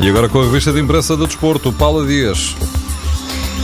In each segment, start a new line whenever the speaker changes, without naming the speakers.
E agora com a revista de imprensa do desporto, Paula Dias.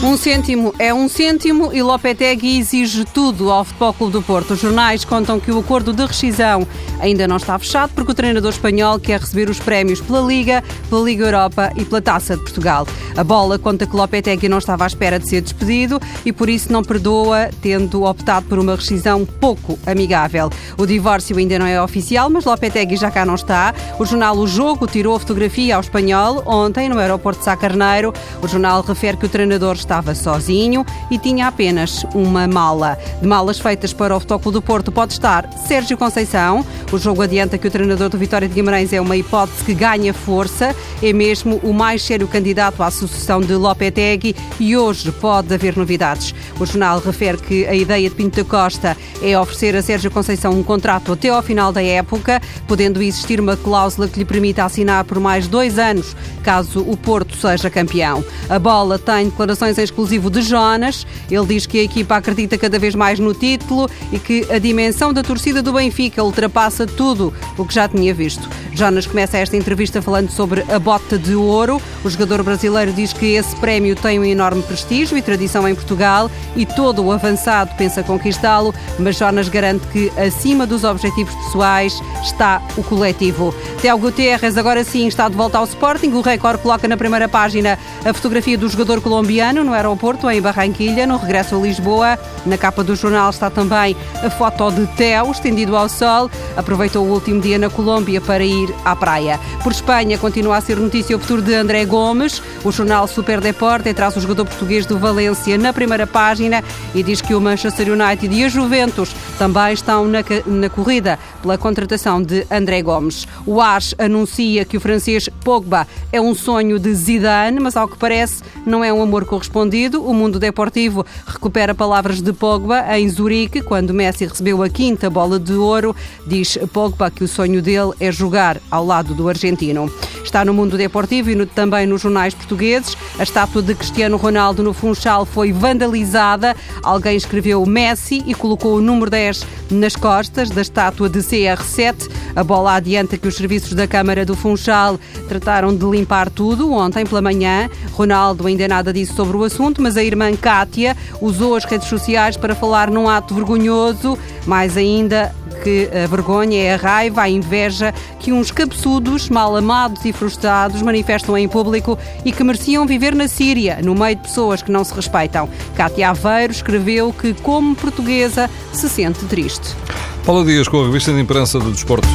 Um cêntimo é um cêntimo e Lopetegui exige tudo ao Futebol Clube do Porto. Os jornais contam que o acordo de rescisão ainda não está fechado porque o treinador espanhol quer receber os prémios pela Liga, pela Liga Europa e pela Taça de Portugal. A bola conta que Lopetegui não estava à espera de ser despedido e por isso não perdoa, tendo optado por uma rescisão pouco amigável. O divórcio ainda não é oficial, mas Lopetegui já cá não está. O jornal O Jogo tirou a fotografia ao espanhol ontem no aeroporto de Sá Carneiro. O jornal refere que o treinador estava sozinho e tinha apenas uma mala. De malas feitas para o Futebol do Porto pode estar Sérgio Conceição. O jogo adianta que o treinador do Vitória de Guimarães é uma hipótese que ganha força, é mesmo o mais sério candidato à sucessão de Lopetegui e hoje pode haver novidades. O jornal refere que a ideia de Pinto da Costa é oferecer a Sérgio Conceição um contrato até ao final da época, podendo existir uma cláusula que lhe permita assinar por mais dois anos, caso o Porto seja campeão. A bola tem declarações exclusivo de Jonas. Ele diz que a equipa acredita cada vez mais no título e que a dimensão da torcida do Benfica ultrapassa tudo o que já tinha visto. Jonas começa esta entrevista falando sobre a bota de ouro. O jogador brasileiro diz que esse prémio tem um enorme prestígio e tradição em Portugal e todo o avançado pensa conquistá-lo, mas Jonas garante que acima dos objetivos pessoais está o coletivo. Theo Guterres agora sim está de volta ao Sporting. O Record coloca na primeira página a fotografia do jogador colombiano no aeroporto em Barranquilha, no regresso a Lisboa. Na capa do jornal está também a foto de Theo estendido ao sol. Aproveitou o último dia na Colômbia para ir à praia. Por Espanha, continua a ser notícia o futuro de André Gomes. O jornal Super Deporte traz o jogador português do Valência na primeira página e diz que o Manchester United e a Juventus também estão na, na corrida pela contratação de André Gomes. O AS anuncia que o francês Pogba é um sonho de Zidane, mas ao que parece não é um amor correspondido. O mundo deportivo recupera palavras de Pogba em Zurique, quando Messi recebeu a quinta bola de ouro. Diz Pogba que o sonho dele é jogar ao lado do argentino. Está no mundo deportivo e no, também nos jornais portugueses. A estátua de Cristiano Ronaldo no Funchal foi vandalizada. Alguém escreveu Messi e colocou o número 10 nas costas da estátua de CR7. A bola adianta que os serviços da Câmara do Funchal trataram de limpar tudo ontem pela manhã. Ronaldo ainda nada disse sobre assunto, mas a irmã Kátia usou as redes sociais para falar num ato vergonhoso. Mais ainda, que a vergonha é a raiva, a inveja que uns cabeçudos, mal amados e frustrados manifestam em público e que mereciam viver na Síria, no meio de pessoas que não se respeitam. Cátia Aveiro escreveu que, como portuguesa, se sente triste.
Paulo Dias com a revista de imprensa do Desporto.